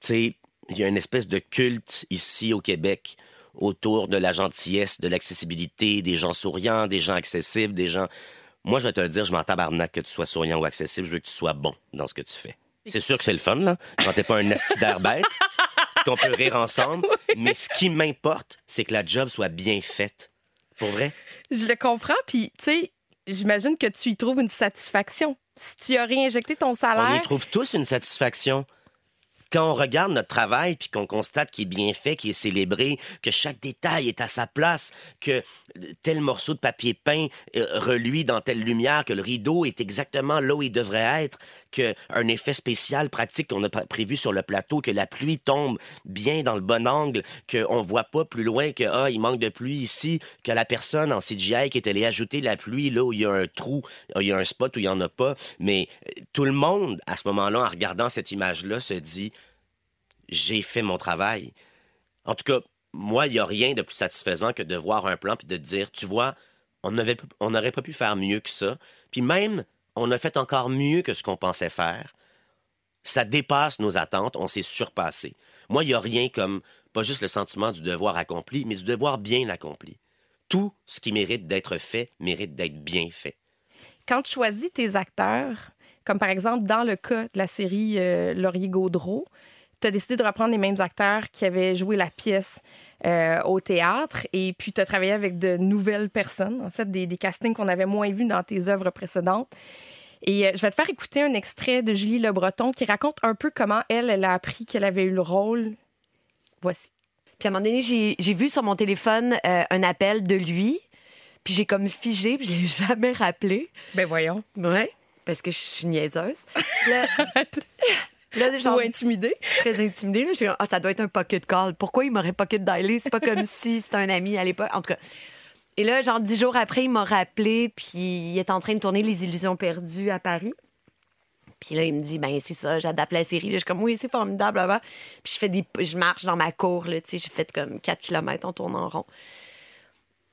tu sais, il y a une espèce de culte ici au Québec autour de la gentillesse, de l'accessibilité, des gens souriants, des gens accessibles, des gens. Moi, je vais te le dire, je m'en tabarnak que tu sois souriant ou accessible. Je veux que tu sois bon dans ce que tu fais. C'est sûr que c'est le fun, là, quand t'es pas un d'air bête, qu'on peut rire ensemble. Mais ce qui m'importe, c'est que la job soit bien faite. Pour vrai? Je le comprends, puis tu sais, j'imagine que tu y trouves une satisfaction. Si tu as réinjecté ton On salaire, y trouve tous une satisfaction. Quand on regarde notre travail puis qu'on constate qu'il est bien fait, qu'il est célébré, que chaque détail est à sa place, que tel morceau de papier peint euh, reluit dans telle lumière, que le rideau est exactement là où il devrait être, que un effet spécial pratique qu'on a pr- prévu sur le plateau, que la pluie tombe bien dans le bon angle, qu'on voit pas plus loin que ah il manque de pluie ici, que la personne en CGI qui est allée ajouter la pluie là où il y a un trou, il y a un spot où il y en a pas, mais euh, tout le monde à ce moment-là en regardant cette image-là se dit j'ai fait mon travail. En tout cas, moi, il n'y a rien de plus satisfaisant que de voir un plan puis de dire, tu vois, on n'aurait pas pu faire mieux que ça. Puis même, on a fait encore mieux que ce qu'on pensait faire. Ça dépasse nos attentes, on s'est surpassé. Moi, il n'y a rien comme, pas juste le sentiment du devoir accompli, mais du devoir bien accompli. Tout ce qui mérite d'être fait mérite d'être bien fait. quand tu choisis tes acteurs, comme par exemple dans le cas de la série euh, Laurier-Gaudreau, tu as décidé de reprendre les mêmes acteurs qui avaient joué la pièce euh, au théâtre et puis tu as travaillé avec de nouvelles personnes, en fait, des, des castings qu'on avait moins vus dans tes œuvres précédentes. Et euh, je vais te faire écouter un extrait de Julie Le Breton qui raconte un peu comment elle, elle a appris qu'elle avait eu le rôle. Voici. Puis à un moment donné, j'ai j'ai vu sur mon téléphone euh, un appel de lui. Puis j'ai comme figé, puis je l'ai jamais rappelé. Ben voyons. Ouais, parce que je suis niaiseuse. Là, là, genre, Ou intimidée. très intimidée. Là, j'étais comme, ah, ça doit être un pocket call. Pourquoi il m'aurait pocket dialé? C'est pas comme si c'était un ami à l'époque. En tout cas. Et là, genre, dix jours après, il m'a rappelé, puis il est en train de tourner Les Illusions perdues à Paris. Puis là, il me dit, ben c'est ça, j'adapte la série. Là, je suis comme, oui, c'est formidable. Avant. Puis je fais des, je marche dans ma cour, là, tu sais, j'ai fait comme 4 km en tournant en rond.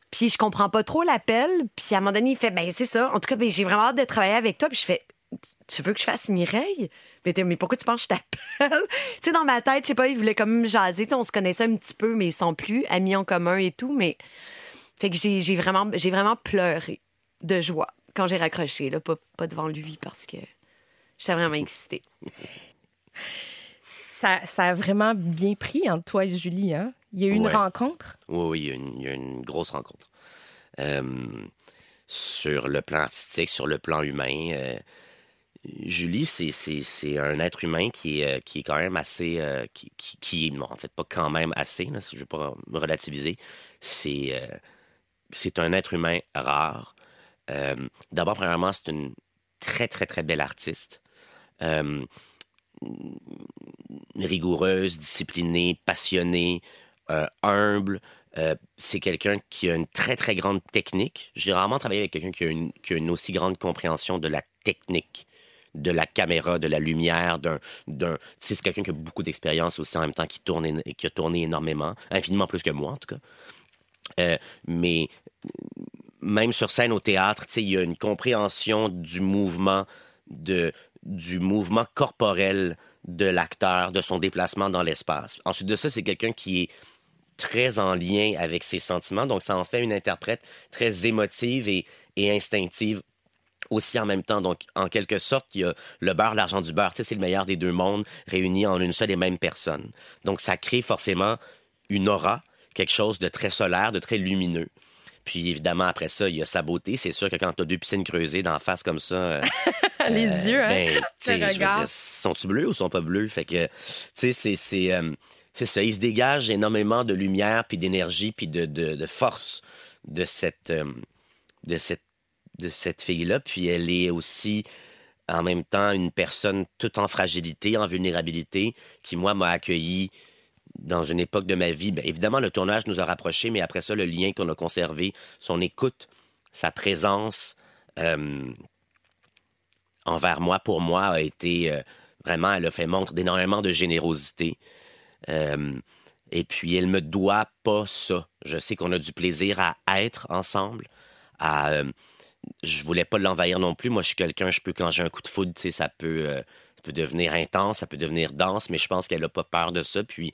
Puis je comprends pas trop l'appel. Puis à un moment donné, il fait, ben c'est ça. En tout cas, ben, j'ai vraiment hâte de travailler avec toi. Puis je fais, tu veux que je fasse Mireille? Mais, mais pourquoi tu penses que je t'appelle? tu sais, dans ma tête, je sais pas, il voulait comme me jaser. Tu sais, on se connaissait un petit peu, mais sont plus amis en commun et tout. Mais fait que j'ai j'ai vraiment, j'ai vraiment pleuré de joie quand j'ai raccroché, là, pas, pas devant lui parce que j'étais vraiment excitée. Ça, ça a vraiment bien pris entre toi et Julie. Hein? Il y a eu une Ouais. rencontre? Oui, oui, il y a une, il y a une grosse rencontre. Euh, sur le plan artistique, sur le plan humain, euh, Julie, c'est, c'est, c'est un être humain qui est, euh, qui est quand même assez... euh, qui, qui, qui est, non, en fait, pas quand même assez, là, je ne veux pas me relativiser. C'est, euh, c'est un être humain rare. Euh, d'abord, premièrement, c'est une très, très, très belle artiste. Euh, rigoureuse, disciplinée, passionnée, euh, humble. C'est quelqu'un qui a une très, très grande technique. J'ai rarement travaillé avec quelqu'un qui, a une- qui a une aussi grande compréhension de la technique, de la caméra, de la lumière. C'est quelqu'un qui a beaucoup d'expérience aussi en même temps, qui, tourne, qui a tourné énormément, infiniment plus que moi en tout cas. Euh, mais même sur scène au théâtre, il y a une compréhension du mouvement, de, du mouvement corporel de l'acteur, de son déplacement dans l'espace. Ensuite de ça, c'est quelqu'un qui est très en lien avec ses sentiments, donc ça en fait une interprète très émotive et, et instinctive aussi en même temps. Donc, en quelque sorte, il y a le beurre, l'argent du beurre. C'est le meilleur des deux mondes réunis en une seule et même personne. Donc, ça crée forcément une aura, quelque chose de très solaire, de très lumineux. Puis évidemment, après ça, il y a sa beauté. C'est sûr que quand tu as deux piscines creusées d'en face comme ça, euh, Les yeux, hein? ben, je veux sont-ils bleus ou sont pas bleus? Fait que, tu sais, c'est, c'est, euh, c'est ça. Il se dégage énormément de lumière, puis d'énergie, puis de, de, de force de cette, euh, de cette, de cette fille-là. Puis elle est aussi, en même temps, une personne toute en fragilité, en vulnérabilité, qui, moi, m'a accueilli dans une époque de ma vie. Bien, évidemment, le tournage nous a rapprochés, mais après ça, le lien qu'on a conservé, son écoute, sa présence euh, envers moi, pour moi, a été euh, vraiment, elle a fait montre d'énormément de générosité. Euh, et puis, elle me doit pas ça. Je sais qu'on a du plaisir à être ensemble, à... je voulais pas l'envahir non plus. Moi, je suis quelqu'un, je peux, quand j'ai un coup de foudre, ça peut, ça peut devenir intense, ça peut devenir dense, mais je pense qu'elle a pas peur de ça. Puis,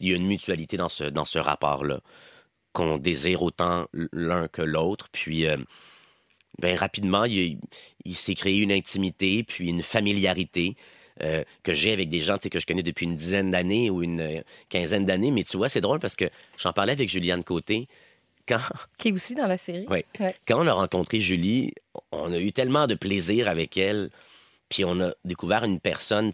il y a une mutualité dans ce, dans ce rapport-là, qu'on désire autant l'un que l'autre. Puis, euh, ben, rapidement, il, il s'est créé une intimité, puis une familiarité. euh, que j'ai avec des gens que je connais depuis une dizaine d'années ou une euh, quinzaine d'années. Mais tu vois, c'est drôle parce que j'en parlais avec Juliane Côté. Quand, Qui est aussi dans la série. oui. Ouais. Quand on a rencontré Julie, on a eu tellement de plaisir avec elle, puis on a découvert une personne,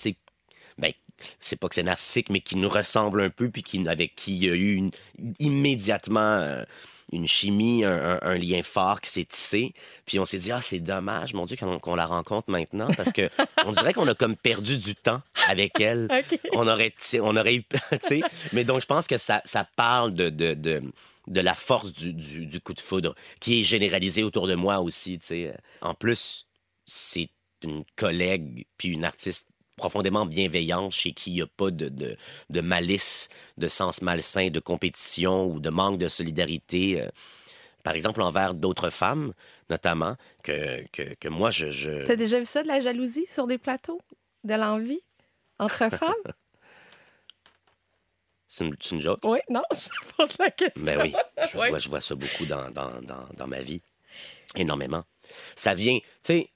c'est pas que c'est narcissique, mais qui nous ressemble un peu, puis qui, avec qui il y a eu une- immédiatement euh, une chimie, un, un- un lien fort qui s'est tissé. Puis on s'est dit, ah, c'est dommage, mon Dieu, qu'on la rencontre maintenant, parce que on dirait qu'on a comme perdu du temps avec elle. On aurait, on aurait eu, tu sais, mais donc je pense que ça, ça parle de, de, de, de la force du, du, du coup de foudre, qui est généralisée autour de moi aussi, tu sais. En plus, c'est une collègue puis une artiste profondément bienveillante chez qui il n'y a pas de, de, de malice, de sens malsain, de compétition ou de manque de solidarité. euh, par exemple, envers d'autres femmes, notamment, que, que, que moi, je... je... T'as déjà vu ça, de la jalousie sur des plateaux? De l'envie entre femmes? C'est une, une joke? oui, non, je pose la question. Ben oui, je, vois, je vois ça beaucoup dans, dans, dans, dans ma vie. Énormément. Ça vient, tu sais,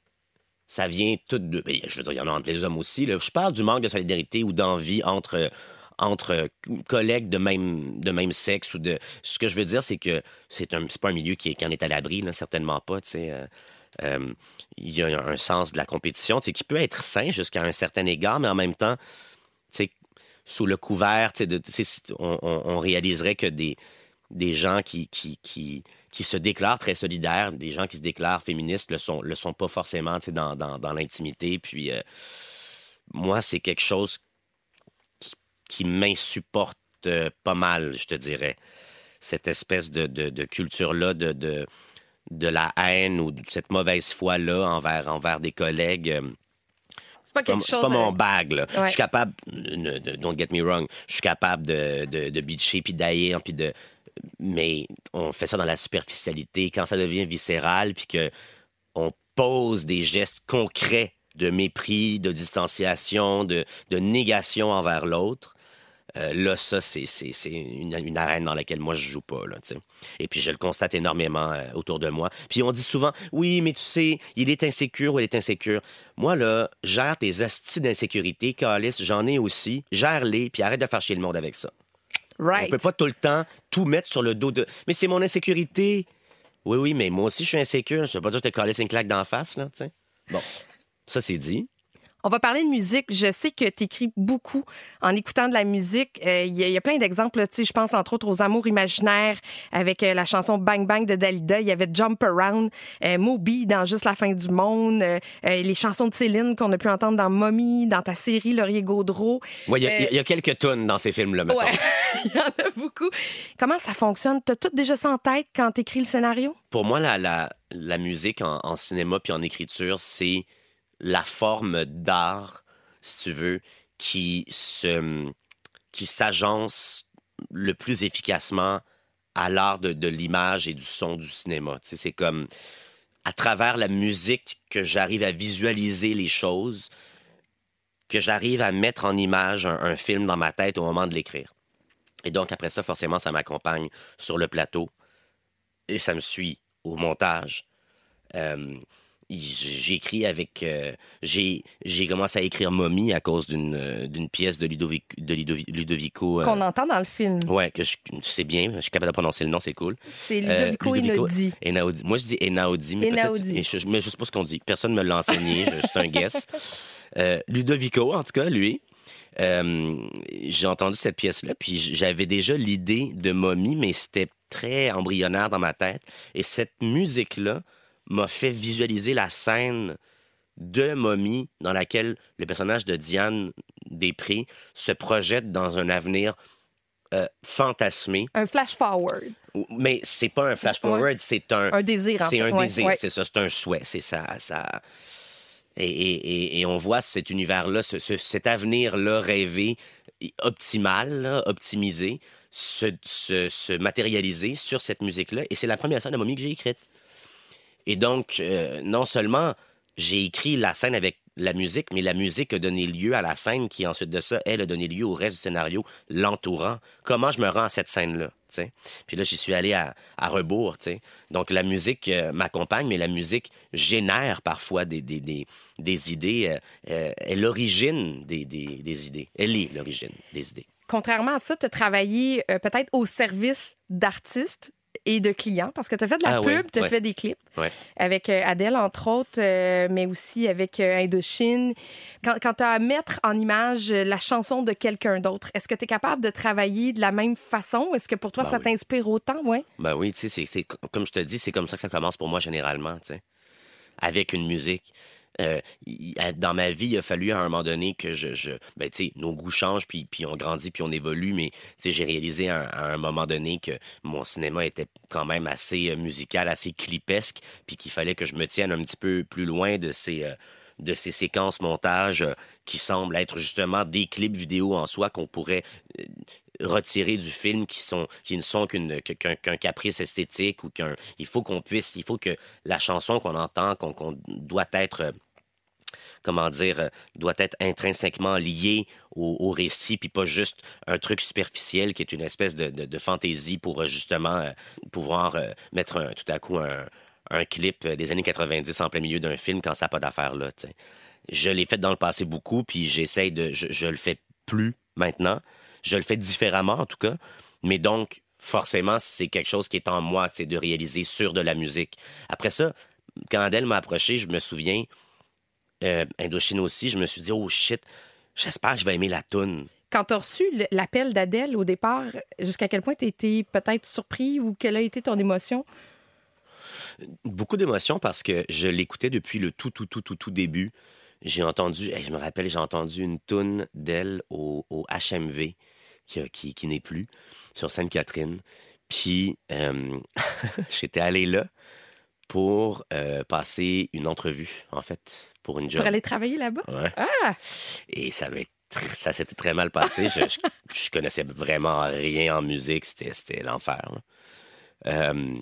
ça vient tout de. ben, je veux dire, il y en a entre les hommes aussi. Là. Je parle du manque de solidarité ou d'envie entre, entre collègues de même, de même sexe. ou de Ce que je veux dire, c'est que c'est un, pas un milieu qui, est- qui en est à l'abri, certainement pas. euh. Euh, il y a un sens de la compétition, qui peut être sain jusqu'à un certain égard, mais en même temps, tu sais, sous le couvert, on, on- réaliserait que des, des gens qui, qui, qui se déclarent très solidaires, des gens qui se déclarent féministes, le sont, le sont pas forcément, dans, dans, dans l'intimité. Puis, euh, moi, c'est quelque chose qui, qui m'insupporte euh, pas mal, je te dirais. Cette espèce de, de, de culture-là, de, de, de la haine ou de cette mauvaise foi-là envers, envers des collègues. euh, C'est pas pas, chose. pas mon bag, là. Ouais. Je suis capable, don't get me wrong, je suis capable de, de, de bitcher puis d'ailleurs, puis de. Mais on fait ça dans la superficialité. Quand ça devient viscéral, puis que on pose des gestes concrets de mépris, de distanciation, de, de négation envers l'autre. euh, là, ça, c'est une, une arène dans laquelle moi, je joue pas. Là. Et puis, je le constate énormément euh, autour de moi. Puis, on dit souvent, oui, mais tu sais, il est insécure ou elle est insécure. Moi, là, gère tes astis d'insécurité, Calice, j'en ai aussi. Gère-les, puis arrête de faire chier le monde avec ça. Right. On peut pas tout le temps tout mettre sur le dos de. Mais c'est mon insécurité. Oui, oui, mais moi aussi, je suis insécure. Je veux pas dire que te Calice une claque d'en face, là, tu sais. Bon, ça, c'est dit. On va parler de musique. Je sais que tu écris beaucoup en écoutant de la musique. Euh, Il y, a- il y a plein d'exemples. Tu Je pense entre autres aux Amours imaginaires avec euh, la chanson Bang Bang de Dalida. Il y avait Jump Around, euh, Moby dans Juste la fin du monde, les chansons de Céline qu'on a pu entendre dans Mommy, dans ta série Laurier Gaudreau. Ouais, il y a- il y, a quelques tonnes dans ces films-là. Ouais, il y en a beaucoup. Comment ça fonctionne? T'as tout déjà ça en tête quand t'écris le scénario? Pour moi, la, la, la musique en, en cinéma puis en écriture, c'est la forme d'art, si tu veux, qui se qui s'agence le plus efficacement à l'art de, l'image et du son du cinéma. Tu sais, c'est comme à travers la musique que j'arrive à visualiser les choses, que j'arrive à mettre en image un, un film dans ma tête au moment de l'écrire. Et donc, après ça, forcément, ça m'accompagne sur le plateau et ça me suit au montage. Euh, j'ai écrit avec. euh, j'ai j'ai commencé à écrire Mommy à cause d'une euh, d'une pièce de, Ludovic, de Ludovi- Ludovico. euh, Qu'on entend dans le film. Ouais, que je sais bien, je suis capable de prononcer le nom, c'est cool. C'est Euh, Ludovico. Einaudi. Moi, je dis Einaudi, mais. Einaudi. Je, mais je sais pas ce qu'on dit. Personne ne me l'a enseigné, je- c'est un guess. Ludovico, en tout cas, lui. j'ai entendu cette pièce-là, puis j'avais déjà l'idée de momie, mais c'était très embryonnaire dans ma tête. Et cette musique-là m'a fait visualiser la scène de momie dans laquelle le personnage de Diane Després se projette dans un avenir euh, fantasmé. Un flash forward. Mais c'est pas un flash forward, c'est un Un désir, C'est un Ouais, désir, ouais. c'est ça, c'est un souhait, c'est ça, ça. Et, et- et- et on voit cet univers-là, ce- ce- cet avenir-là rêvé, optimal, là, optimisé, se, se- se matérialiser sur cette musique-là. Et c'est la première scène de momie que j'ai écrite. Et donc, euh, non seulement j'ai écrit la scène avec la musique, mais la musique a donné lieu à la scène qui, ensuite de ça, elle a donné lieu au reste du scénario, l'entourant. Comment je me rends à cette scène-là? Puis là, j'y suis allé à, rebours. Donc, la musique euh, m'accompagne, mais la musique génère parfois des, idées. euh, est l'origine des, idées. Elle est l'origine des idées. Contrairement à ça, tu as travaillé peut-être au service d'artistes et de clients parce que tu as fait de la Ah pub, ouais, tu as ouais. fait des clips Ouais. avec euh, Adèle, entre autres, euh, mais aussi avec euh, Indochine. Quand, quand tu as à mettre en image la chanson de quelqu'un d'autre, est-ce que tu es capable de travailler de la même façon? Est-ce que pour toi, Ben ça oui. t'inspire autant? Ouais. Ben oui, tu sais, comme je te dis, c'est comme ça que ça commence pour moi généralement, tu sais. Avec une musique. Euh, dans ma vie, il a fallu à un moment donné que je, je ben tu sais, nos goûts changent puis puis on grandit puis on évolue, mais tu sais, j'ai réalisé à, un- moment donné que mon cinéma était quand même assez euh, musical, assez clipesque, puis qu'il fallait que je me tienne un petit peu plus loin de ces euh, de ces séquences montage euh, qui semblent être justement des clips vidéo en soi qu'on pourrait euh, retirer du film qui sont qui ne sont qu'une qu'un caprice esthétique ou qu'un il faut qu'on puisse il faut que la chanson qu'on entend qu'on doit être euh, comment dire, euh, doit être intrinsèquement liée au, au récit, puis pas juste un truc superficiel qui est une espèce de, de- fantaisie pour euh, justement pouvoir mettre tout à coup un, un clip des années 90 en plein milieu d'un film quand ça n'a pas d'affaire là. Je l'ai fait dans le passé beaucoup, puis j'essaye de. Je, je le fais plus maintenant. Je le fais différemment en tout cas. Mais donc, forcément, c'est quelque chose qui est en moi, sais, de réaliser sur de la musique. Après ça, quand Adèle m'a approché, je me souviens, euh, Indochine aussi, je me suis dit, oh shit, j'espère que je vais aimer la toune. Quand tu as reçu l'appel d'Adèle au départ, jusqu'à quel point tu été peut-être surpris ou quelle a été ton émotion? Beaucoup d'émotions parce que je l'écoutais depuis le tout, tout, tout, tout, tout début. J'ai entendu, hey, je me rappelle, j'ai entendu une toune d'elle au, au HMV qui, a- qui, qui n'est plus sur Sainte-Catherine. Puis euh, j'étais allé là pour euh, passer une entrevue, en fait, pour une job. Pour aller travailler là-bas? Ouais. Ah! Et ça avait ça s'était très mal passé. Je, je, je connaissais vraiment rien en musique. C'était, l'enfer. Euh,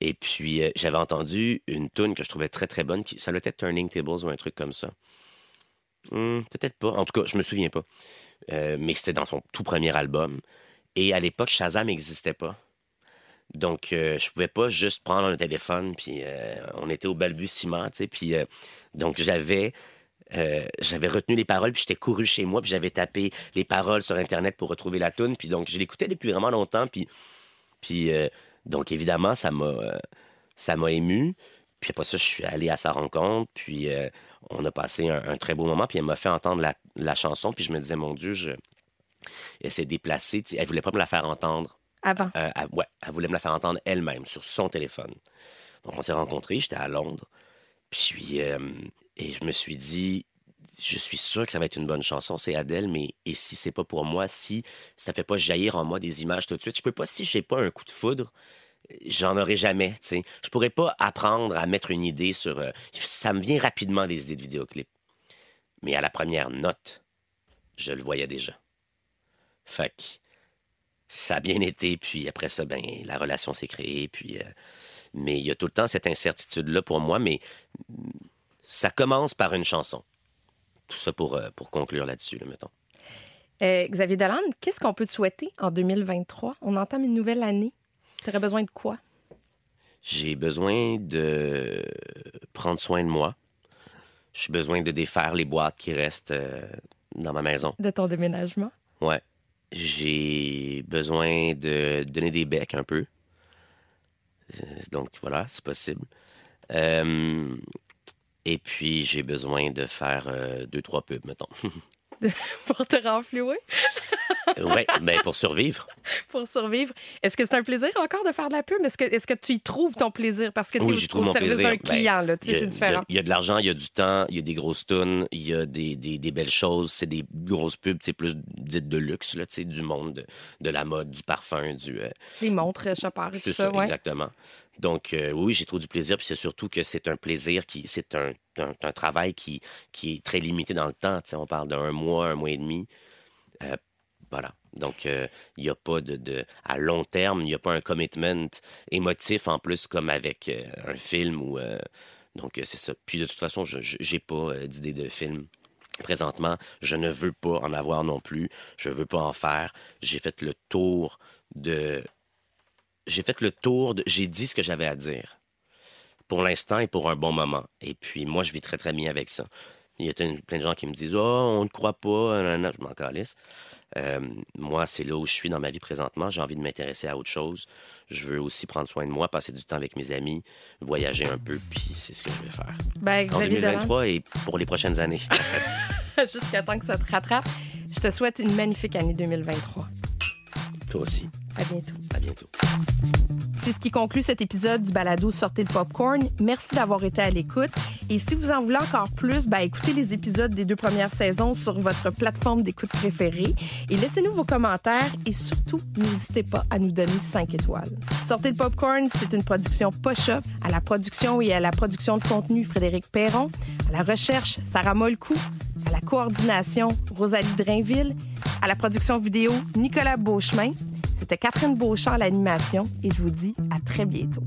et puis, euh, j'avais entendu une tune que je trouvais très, très bonne. Qui, ça doit être Turning Tables ou un truc comme ça. Hmm, peut-être pas. En tout cas, je me souviens pas. Euh, mais c'était dans son tout premier album. Et à l'époque, Shazam n'existait pas. Donc, euh, je pouvais pas juste prendre un téléphone, puis euh, on était au balbutiement, tu sais. Puis, donc, j'avais j'avais retenu les paroles, puis j'étais couru chez moi, puis j'avais tapé les paroles sur Internet pour retrouver la tune. Puis donc, je l'écoutais depuis vraiment longtemps. Puis, puis donc, évidemment, ça m'a ça m'a ému. Puis après ça, je suis allé à sa rencontre, puis on a passé un, un très beau moment. Puis elle m'a fait entendre la, la chanson, puis je me disais, mon Dieu, je... elle s'est déplacée. Elle voulait pas me la faire entendre. Avant. Euh, elle, ouais, elle voulait me la faire entendre elle-même sur son téléphone. Donc, on s'est rencontrés, j'étais à Londres. Puis, euh, et je me suis dit, je suis sûr que ça va être une bonne chanson, c'est Adèle, mais et si c'est pas pour moi, si ça fait pas jaillir en moi des images tout de suite, je peux pas, si j'ai pas un coup de foudre, j'en aurai jamais, tu. Je pourrais pas apprendre à mettre une idée sur... euh, ça me vient rapidement des idées de vidéoclips. Mais à la première note, je le voyais déjà. Fait que ça a bien été, puis après ça, ben, la relation s'est créée, puis... euh, mais il y a tout le temps cette incertitude-là pour moi, mais ça commence par une chanson. Tout ça pour, euh, conclure là-dessus, là, mettons. Xavier Dolan, qu'est-ce qu'on peut te souhaiter en 2023? On entame une nouvelle année. Tu aurais besoin de quoi? J'ai besoin de prendre soin de moi. J'ai besoin de défaire les boîtes qui restent euh, dans ma maison. De ton déménagement? Ouais. J'ai besoin de donner des becs un peu. Euh, Donc voilà, c'est possible. Euh, et puis j'ai besoin de faire euh, deux, trois pubs, mettons. Pour te renflouer? ouais, ben pour survivre. pour survivre. Est-ce que c'est un plaisir encore de faire de la pub? Est-ce que, est-ce que tu y trouves ton plaisir? Parce que tu Oui, es j'y au, au service d'un client, Ben, y a- c'est différent. Il y, a de l'argent, il y a du temps, il y a des grosses tunes, il y a des, des, des belles choses. C'est des grosses pubs, c'est plus dites de luxe, là, tu sais, du monde de, de la mode, du parfum, du. euh, Les montres, euh, Chopard et tout ça, ça, ouais. exactement. Donc, euh, oui, j'ai trop du plaisir. Puis c'est surtout que c'est un plaisir qui. C'est un, un, travail qui, qui est très limité dans le temps. On parle d'un mois, un mois et demi. Euh, voilà. Donc, euh, il n'y a pas de, de. À long terme, il n'y a pas un commitment émotif en plus, comme avec un film ou. donc, c'est ça. Puis de toute façon, je n'ai pas d'idée de film. Présentement, je ne veux pas en avoir non plus. Je veux pas en faire. J'ai fait le tour de j'ai fait le tour, de, j'ai dit ce que j'avais à dire. Pour l'instant et pour un bon moment. Et puis moi, je vis très très bien avec ça. Il y a plein de gens qui me disent Oh, on ne croit pas, je m'en calisse. Euh, moi, c'est là où je suis dans ma vie présentement. J'ai envie de m'intéresser à autre chose. Je veux aussi prendre soin de moi, passer du temps avec mes amis, voyager un peu, puis c'est ce que je vais faire. Ben, En Xavier Dolan, 2023 et pour les prochaines années. jusqu'à temps que ça te rattrape, je te souhaite une magnifique année 2023. Toi aussi. À bientôt. À bientôt. C'est ce qui conclut cet épisode du balado Sortez le popcorn. Merci d'avoir été à l'écoute. Et si vous en voulez encore plus, ben, écoutez les épisodes des deux premières saisons sur votre plateforme d'écoute préférée et laissez-nous vos commentaires et surtout, n'hésitez pas à nous donner 5 étoiles. Sortez le popcorn, c'est une production Posh Up. À la production et à la production de contenu, Frédéric Perron. À la recherche, Sarah Molcou. À la coordination, Rosalie Drainville. À la production vidéo, Nicolas Beauchemin. C'était Catherine Beauchamp à l'animation et je vous dis à très bientôt.